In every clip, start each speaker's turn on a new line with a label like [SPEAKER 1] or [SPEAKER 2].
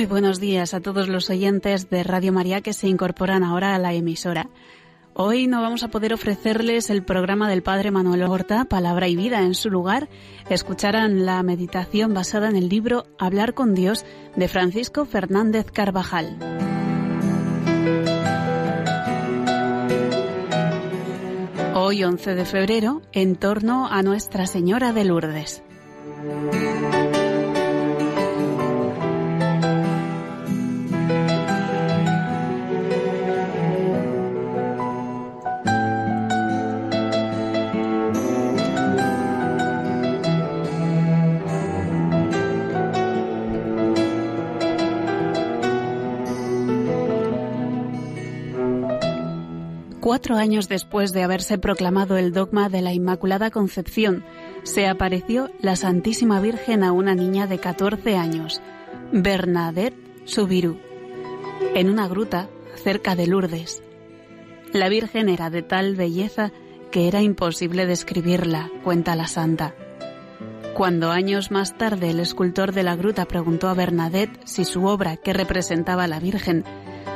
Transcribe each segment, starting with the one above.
[SPEAKER 1] Muy buenos días a todos los oyentes de Radio María que se incorporan ahora a la emisora. Hoy no vamos a poder ofrecerles el programa del Padre Manuel Horta, Palabra y Vida. En su lugar, escucharán la meditación basada en el libro Hablar con Dios de Francisco Fernández Carvajal. Hoy, 11 de febrero, en torno a Nuestra Señora de Lourdes. Cuatro años después de haberse proclamado el dogma de la Inmaculada Concepción, se apareció la Santísima Virgen a una niña de 14 años, Bernadette Subiru, en una gruta cerca de Lourdes. La Virgen era de tal belleza que era imposible describirla, cuenta la santa. Cuando años más tarde el escultor de la gruta preguntó a Bernadette si su obra, que representaba a la Virgen,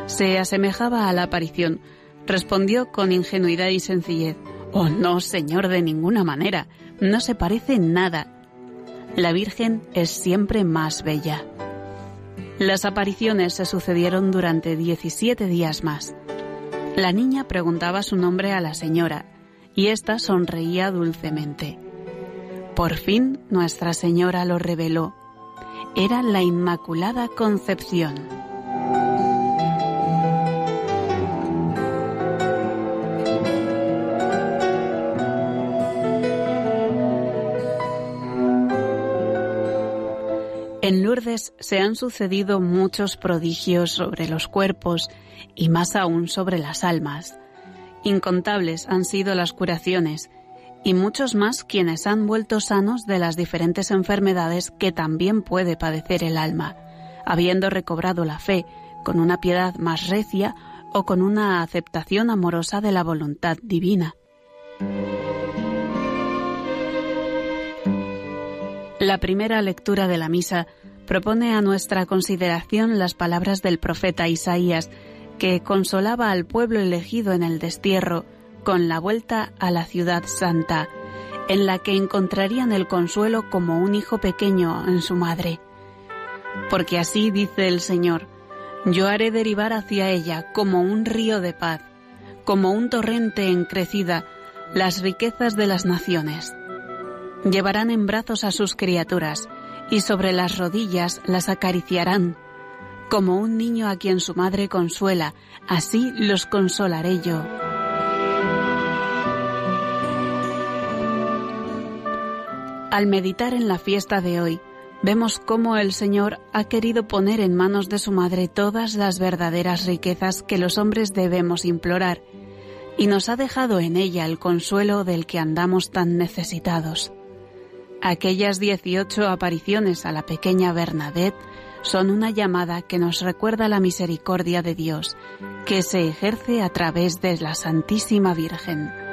[SPEAKER 1] se asemejaba a la aparición, Respondió con ingenuidad y sencillez. Oh, no, señor, de ninguna manera. No se parece en nada. La Virgen es siempre más bella. Las apariciones se sucedieron durante 17 días más. La niña preguntaba su nombre a la señora y ésta sonreía dulcemente. Por fin Nuestra Señora lo reveló. Era la Inmaculada Concepción. En Lourdes se han sucedido muchos prodigios sobre los cuerpos y más aún sobre las almas. Incontables han sido las curaciones y muchos más quienes han vuelto sanos de las diferentes enfermedades que también puede padecer el alma, habiendo recobrado la fe con una piedad más recia o con una aceptación amorosa de la voluntad divina. La primera lectura de la misa propone a nuestra consideración las palabras del profeta Isaías, que consolaba al pueblo elegido en el destierro con la vuelta a la ciudad santa, en la que encontrarían el consuelo como un hijo pequeño en su madre. Porque así dice el Señor, yo haré derivar hacia ella como un río de paz, como un torrente en crecida, las riquezas de las naciones Llevarán en brazos a sus criaturas y sobre las rodillas las acariciarán. Como un niño a quien su madre consuela, así los consolaré yo. Al meditar en la fiesta de hoy, vemos cómo el Señor ha querido poner en manos de su Madre todas las verdaderas riquezas que los hombres debemos implorar, y nos ha dejado en ella el consuelo del que andamos tan necesitados. Aquellas 18 apariciones a la pequeña Bernadette son una llamada que nos recuerda la misericordia de Dios, que se ejerce a través de la Santísima Virgen.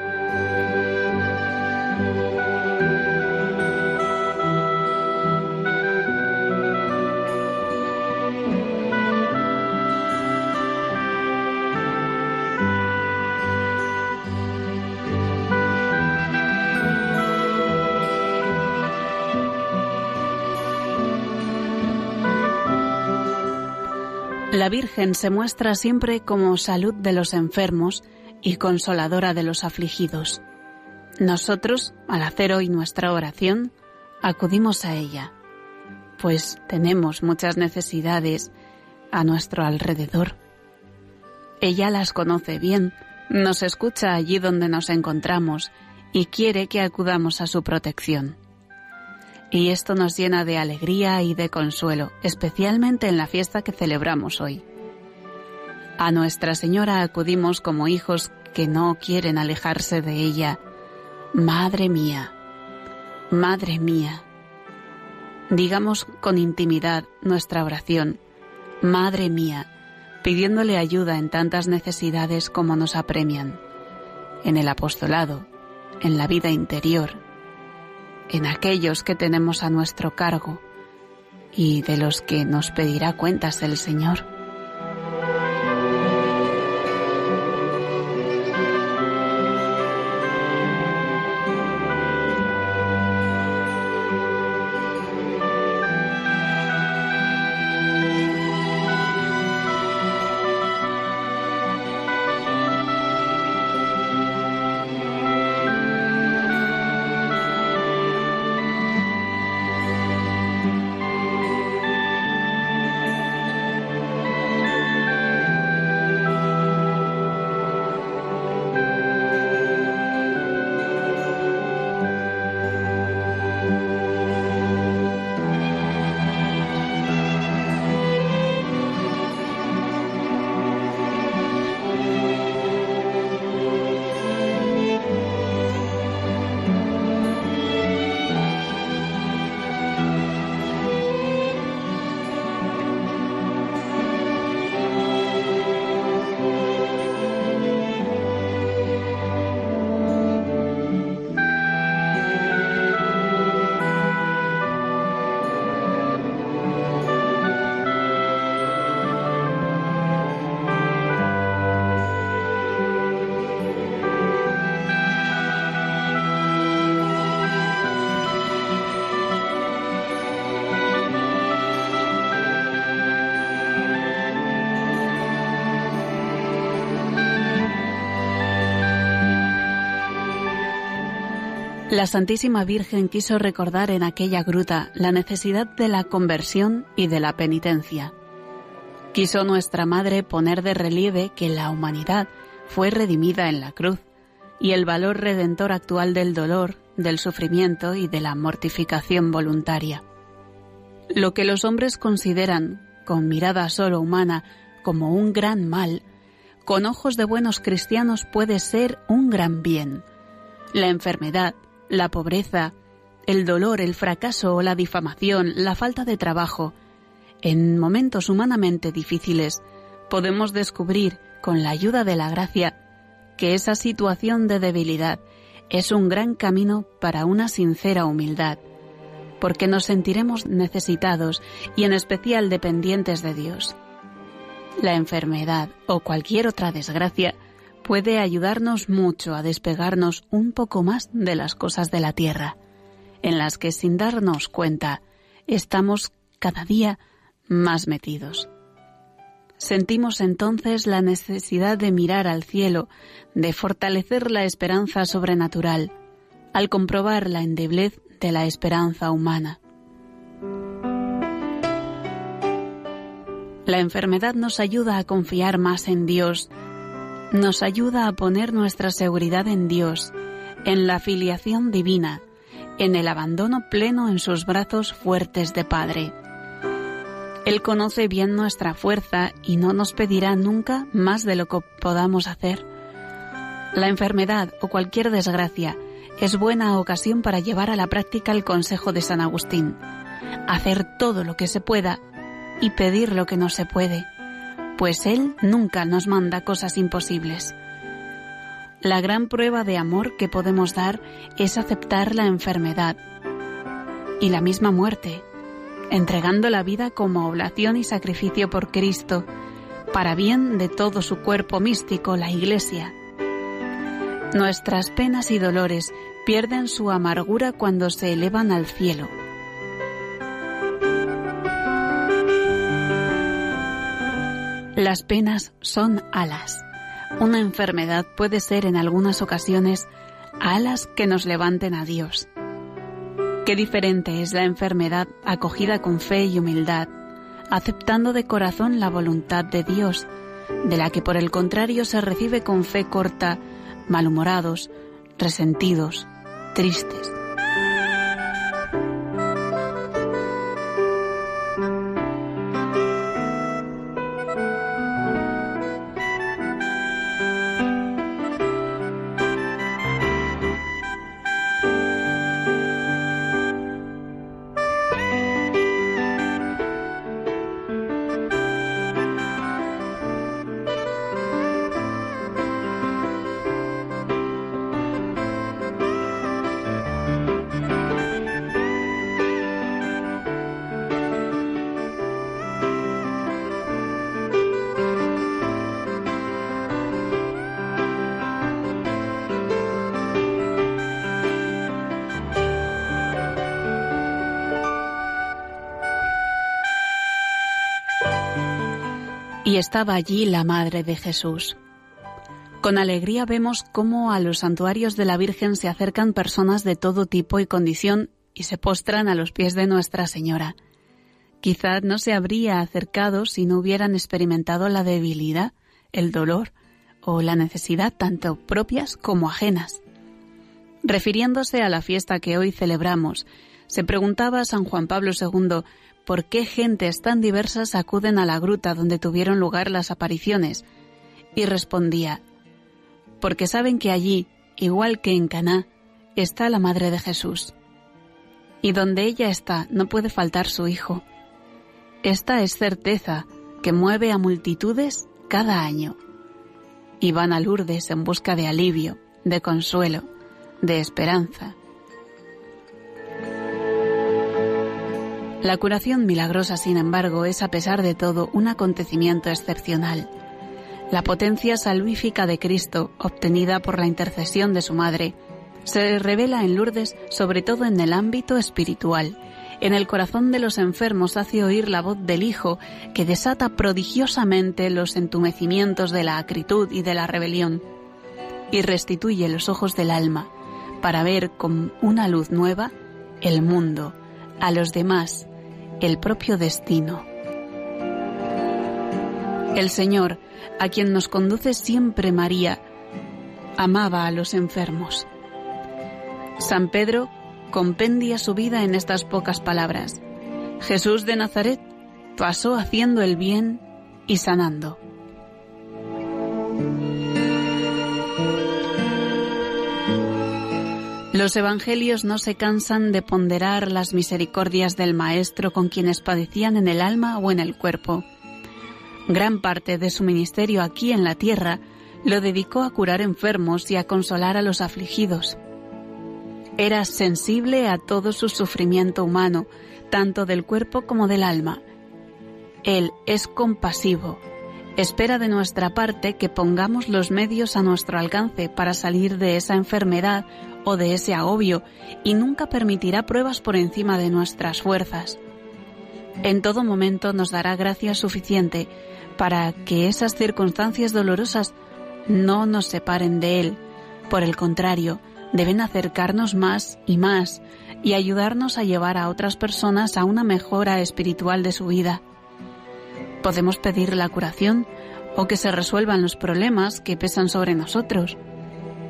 [SPEAKER 1] La Virgen se muestra siempre como salud de los enfermos y consoladora de los afligidos. Nosotros, al hacer hoy nuestra oración, acudimos a ella, pues tenemos muchas necesidades a nuestro alrededor. Ella las conoce bien, nos escucha allí donde nos encontramos y quiere que acudamos a su protección y esto nos llena de alegría y de consuelo, especialmente en la fiesta que celebramos hoy. A Nuestra Señora acudimos como hijos que no quieren alejarse de ella. Madre mía, Madre mía. Digamos con intimidad nuestra oración, Madre mía, pidiéndole ayuda en tantas necesidades como nos apremian, en el apostolado, en la vida interior, en aquellos que tenemos a nuestro cargo, y de los que nos pedirá cuentas el Señor. La Santísima Virgen quiso recordar en aquella gruta la necesidad de la conversión y de la penitencia. Quiso nuestra Madre poner de relieve que la humanidad fue redimida en la cruz y el valor redentor actual del dolor, del sufrimiento y de la mortificación voluntaria. Lo que los hombres consideran, con mirada solo humana, como un gran mal, con ojos de buenos cristianos puede ser un gran bien. La enfermedad, la pobreza, el dolor, el fracaso o la difamación, la falta de trabajo. En momentos humanamente difíciles podemos descubrir, con la ayuda de la gracia, que esa situación de debilidad es un gran camino para una sincera humildad, porque nos sentiremos necesitados y en especial dependientes de Dios. La enfermedad o cualquier otra desgracia puede ayudarnos mucho a despegarnos un poco más de las cosas de la tierra, en las que sin darnos cuenta estamos cada día más metidos. Sentimos entonces la necesidad de mirar al cielo, de fortalecer la esperanza sobrenatural, al comprobar la endeblez de la esperanza humana. La enfermedad nos ayuda a confiar más en Dios, nos ayuda a poner nuestra seguridad en Dios, en la filiación divina, en el abandono pleno en sus brazos fuertes de Padre. Él conoce bien nuestra fuerza y no nos pedirá nunca más de lo que podamos hacer. La enfermedad o cualquier desgracia es buena ocasión para llevar a la práctica el consejo de San Agustín, hacer todo lo que se pueda y pedir lo que no se puede pues Él nunca nos manda cosas imposibles. La gran prueba de amor que podemos dar es aceptar la enfermedad y la misma muerte, entregando la vida como oblación y sacrificio por Cristo, para bien de todo su cuerpo místico, la Iglesia. Nuestras penas y dolores pierden su amargura cuando se elevan al cielo Las penas son alas. Una enfermedad puede ser en algunas ocasiones alas que nos levanten a Dios. Qué diferente es la enfermedad acogida con fe y humildad, aceptando de corazón la voluntad de Dios, de la que por el contrario se recibe con fe corta, malhumorados, resentidos, tristes. Y estaba allí la Madre de Jesús. Con alegría vemos cómo a los santuarios de la Virgen se acercan personas de todo tipo y condición y se postran a los pies de Nuestra Señora. Quizá no se habría acercado si no hubieran experimentado la debilidad, el dolor o la necesidad tanto propias como ajenas. Refiriéndose a la fiesta que hoy celebramos, se preguntaba San Juan Pablo II por qué gentes tan diversas acuden a la gruta donde tuvieron lugar las apariciones, y respondía, porque saben que allí, igual que en Caná, está la Madre de Jesús. Y donde ella está no puede faltar su Hijo. Esta es certeza que mueve a multitudes cada año. Y van a Lourdes en busca de alivio, de consuelo, de esperanza. La curación milagrosa, sin embargo, es a pesar de todo un acontecimiento excepcional. La potencia salvífica de Cristo, obtenida por la intercesión de su Madre, se revela en Lourdes sobre todo en el ámbito espiritual. En el corazón de los enfermos hace oír la voz del Hijo, que desata prodigiosamente los entumecimientos de la acritud y de la rebelión, y restituye los ojos del alma, para ver con una luz nueva el mundo, a los demás, el propio destino. El Señor, a quien nos conduce siempre María, amaba a los enfermos. San Pedro compendia su vida en estas pocas palabras. Jesús de Nazaret pasó haciendo el bien y sanando. Los evangelios no se cansan de ponderar las misericordias del Maestro con quienes padecían en el alma o en el cuerpo. Gran parte de su ministerio aquí en la tierra lo dedicó a curar enfermos y a consolar a los afligidos. Era sensible a todo su sufrimiento humano, tanto del cuerpo como del alma. Él es compasivo, espera de nuestra parte que pongamos los medios a nuestro alcance para salir de esa enfermedad o de ese agobio y nunca permitirá pruebas por encima de nuestras fuerzas. En todo momento nos dará gracia suficiente para que esas circunstancias dolorosas no nos separen de Él. Por el contrario, deben acercarnos más y más y ayudarnos a llevar a otras personas a una mejora espiritual de su vida. Podemos pedir la curación o que se resuelvan los problemas que pesan sobre nosotros,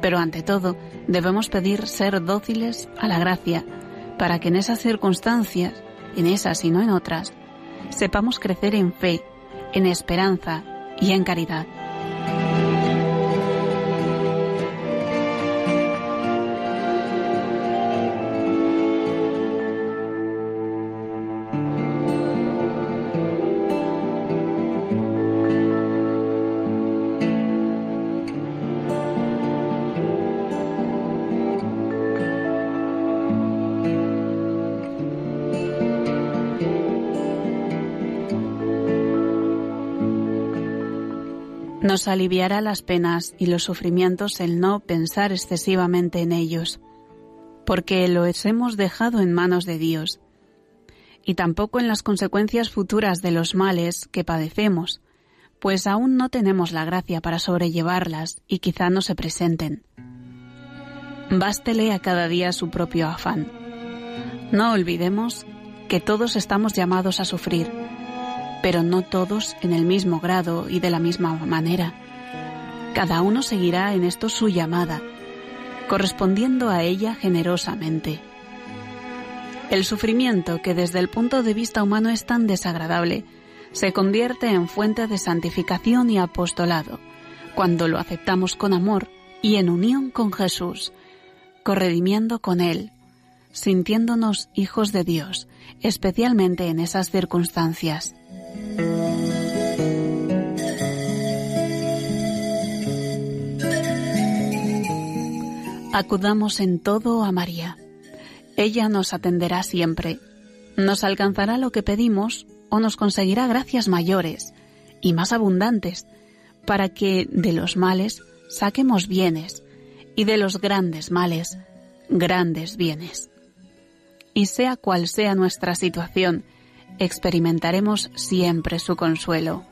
[SPEAKER 1] pero ante todo debemos pedir ser dóciles a la gracia para que en esas circunstancias, en esas y no en otras, sepamos crecer en fe, en esperanza y en caridad. Nos aliviará las penas y los sufrimientos el no pensar excesivamente en ellos, porque los hemos dejado en manos de Dios, y tampoco en las consecuencias futuras de los males que padecemos, pues aún no tenemos la gracia para sobrellevarlas y quizá no se presenten. Bástele a cada día su propio afán. No olvidemos que todos estamos llamados a sufrir, pero no todos en el mismo grado y de la misma manera. Cada uno seguirá en esto su llamada, correspondiendo a ella generosamente. El sufrimiento, que desde el punto de vista humano es tan desagradable, se convierte en fuente de santificación y apostolado cuando lo aceptamos con amor y en unión con Jesús, corredimiendo con Él, sintiéndonos hijos de Dios, especialmente en esas circunstancias. Acudamos en todo a María. Ella nos atenderá siempre, nos alcanzará lo que pedimos o nos conseguirá gracias mayores y más abundantes, para que de los males saquemos bienes y de los grandes males grandes bienes. Y sea cual sea nuestra situación, experimentaremos siempre su consuelo.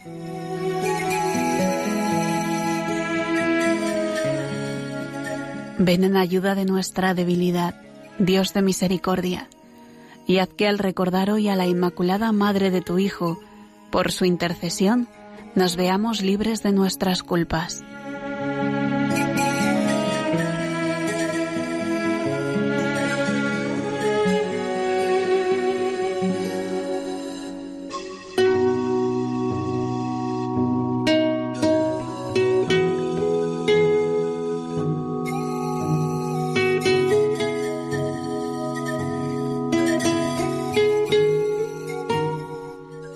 [SPEAKER 1] Ven en ayuda de nuestra debilidad, Dios de misericordia, y haz que al recordar hoy a la Inmaculada Madre de tu Hijo, por su intercesión, nos veamos libres de nuestras culpas.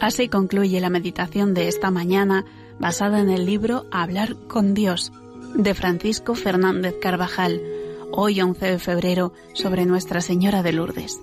[SPEAKER 1] Así concluye la meditación de esta mañana basada en el libro Hablar con Dios de Francisco Fernández Carvajal, hoy 11 de febrero, sobre Nuestra Señora de Lourdes.